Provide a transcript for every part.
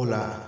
Hola,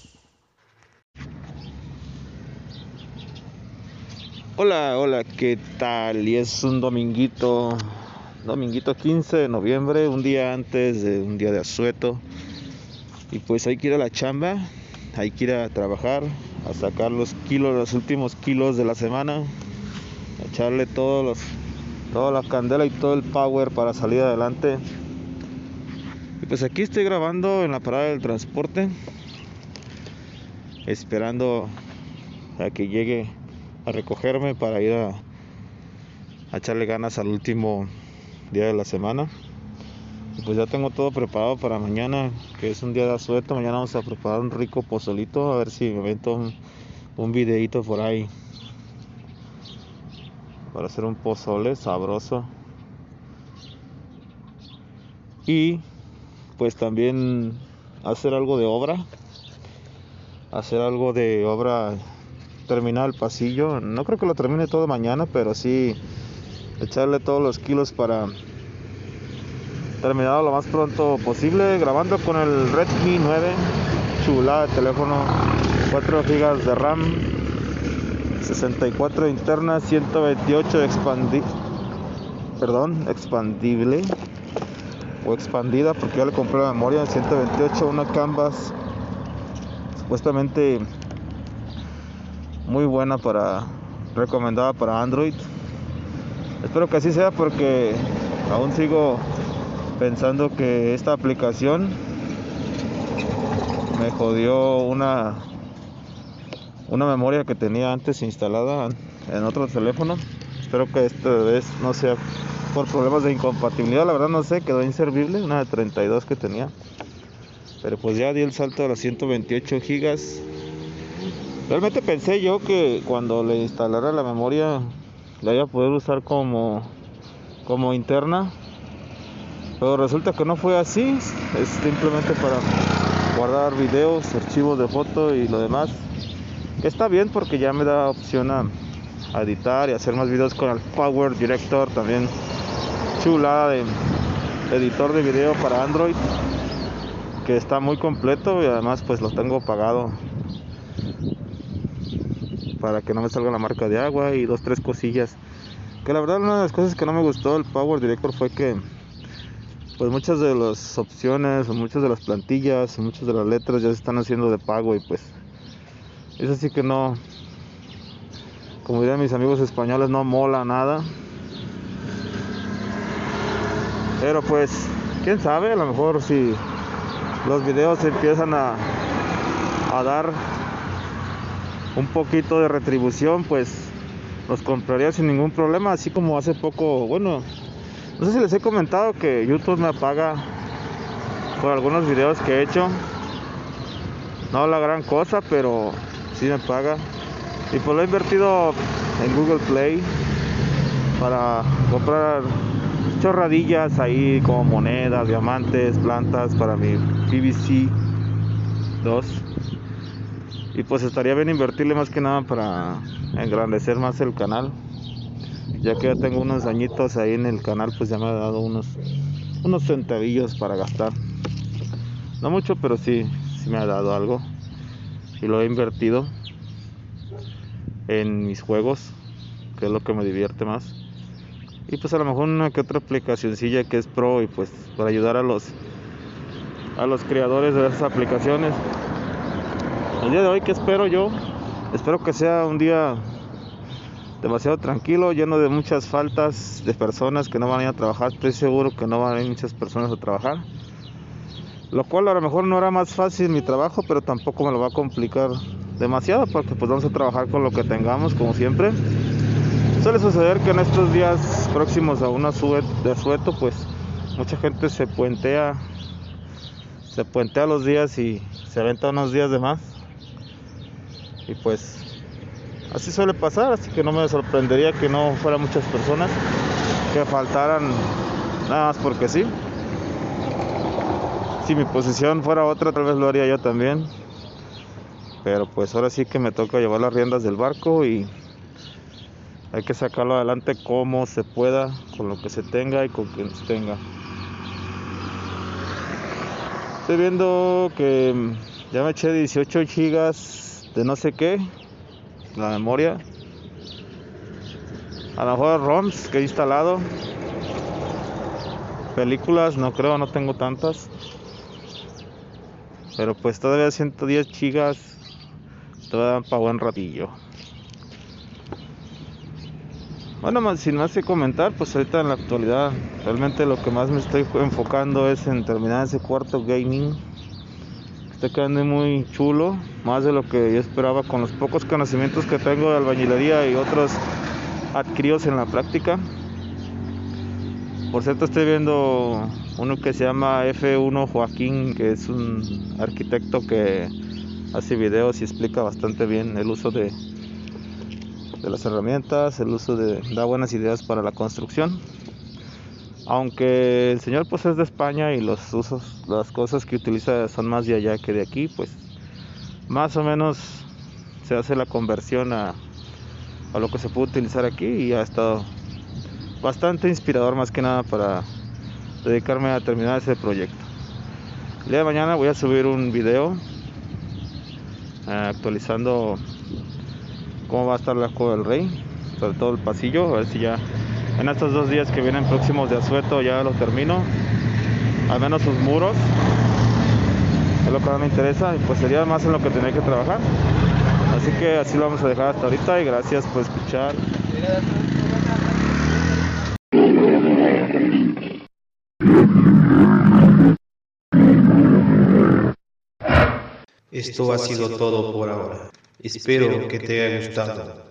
Hola, hola, ¿qué tal? Y es un dominguito, dominguito 15 de noviembre, un día antes de un día de asueto. Y pues hay que ir a la chamba, hay que ir a trabajar, a sacar los kilos, los últimos kilos de la semana, a echarle todos los, toda la candela y todo el power para salir adelante. Y pues aquí estoy grabando en la parada del transporte, esperando a que llegue a recogerme para ir a, echarle ganas al último día de la semana. Y pues ya tengo todo preparado para mañana, que es un día de asueto. Mañana vamos a preparar un rico pozolito, a ver si me meto un, un videito por ahí. Para hacer un pozole sabroso. Y pues también hacer algo de obra. Hacer algo de obra terminar el pasillo. No creo que lo termine todo mañana, pero sí echarle todos los kilos para terminarlo lo más pronto posible. Grabando con el Redmi 9, chulada de teléfono, 4 GB de RAM, 64 interna, 128 expandi perdón, expandible o expandida porque ya le compré la memoria 128 una canvas supuestamente muy buena para recomendada para Android. Espero que así sea porque aún sigo pensando que esta aplicación me jodió una una memoria que tenía antes instalada en otro teléfono. Espero que esta vez no sea por problemas de incompatibilidad, la verdad no sé, quedó inservible, una de 32 que tenía. Pero pues ya di el salto a las 128 gigas Realmente pensé yo que cuando le instalara la memoria la iba a poder usar como, como interna. Pero resulta que no fue así. Es simplemente para guardar videos, archivos de foto y lo demás. está bien porque ya me da opción a, editar y hacer más videos con el Power Director también. Chulada de editor de video para Android. Que está muy completo y además pues lo tengo pagado para que no me salga la marca de agua y dos, tres cosillas. Que la verdad una de las cosas que no me gustó del Power Director fue que pues muchas de las opciones o muchas de las plantillas o muchas de las letras ya se están haciendo de pago y pues eso sí que no como dirían mis amigos españoles no mola nada pero pues quién sabe a lo mejor si los videos empiezan a, a dar un poquito de retribución, pues los compraría sin ningún problema, así como hace poco, bueno, no sé si les he comentado que YouTube me paga por algunos videos que he hecho. No la gran cosa, pero sí me paga. Y pues lo he invertido en Google Play para comprar chorradillas ahí como monedas, diamantes, plantas para mi PVC 2 y pues estaría bien invertirle más que nada para engrandecer más el canal ya que ya tengo unos añitos ahí en el canal pues ya me ha dado unos unos centavillos para gastar. No mucho pero sí sí me ha dado algo. Y lo he invertido en mis juegos que es lo que me divierte más. Y pues a lo mejor una que otra aplicacioncilla que es pro y pues para ayudar a los a los creadores de esas aplicaciones el día de hoy que espero yo espero que sea un día demasiado tranquilo, lleno de muchas faltas de personas que no van a ir a trabajar. Estoy seguro que no van a ir muchas personas a trabajar. Lo cual a lo mejor no era más fácil mi trabajo, pero tampoco me lo va a complicar demasiado porque pues vamos a trabajar con lo que tengamos como siempre. Suele suceder que en estos días próximos a una sube de asueto pues mucha gente se puentea se puentea los días y se aventa unos días de más. Y pues así suele pasar, así que no me sorprendería que no fueran muchas personas que faltaran nada más porque sí. Si mi posición fuera otra, tal vez lo haría yo también. Pero pues ahora sí que me toca llevar las riendas del barco y hay que sacarlo adelante como se pueda, con lo que se tenga y con quien se tenga. Estoy viendo que ya me eché 18 gigas de no sé qué, la memoria. A lo mejor ROMs que he instalado. Películas, no creo, no tengo tantas. Pero pues todavía 110 gigas, todavía dan para buen ratillo. Bueno, sin más que comentar, pues ahorita en la actualidad realmente lo que más me estoy enfocando es en terminar ese cuarto gaming. Está quedando muy chulo, más de lo que yo esperaba con los pocos conocimientos que tengo de albañilería y otros adquiridos en la práctica. Por cierto, estoy viendo uno que se llama F1 Joaquín, que es un arquitecto que hace videos y explica bastante bien el uso de de las herramientas, el uso de da buenas ideas para la construcción. Aunque el señor pues es de España y los usos, las cosas que utiliza son más de allá que de aquí, pues más o menos se hace la conversión a, lo que se puede utilizar aquí y ha estado bastante inspirador más que nada para dedicarme a terminar ese proyecto. El día de mañana voy a subir un video eh, actualizando cómo va a estar la Cueva del Rey, sobre todo el pasillo, a ver si ya en estos dos días que vienen próximos de Azueto ya lo termino, al menos sus muros, es lo que más me interesa y pues sería más en lo que tenía que trabajar. Así que así lo vamos a dejar hasta ahorita y gracias por escuchar. Esto ha sido todo por ahora. Espero que te haya gustado.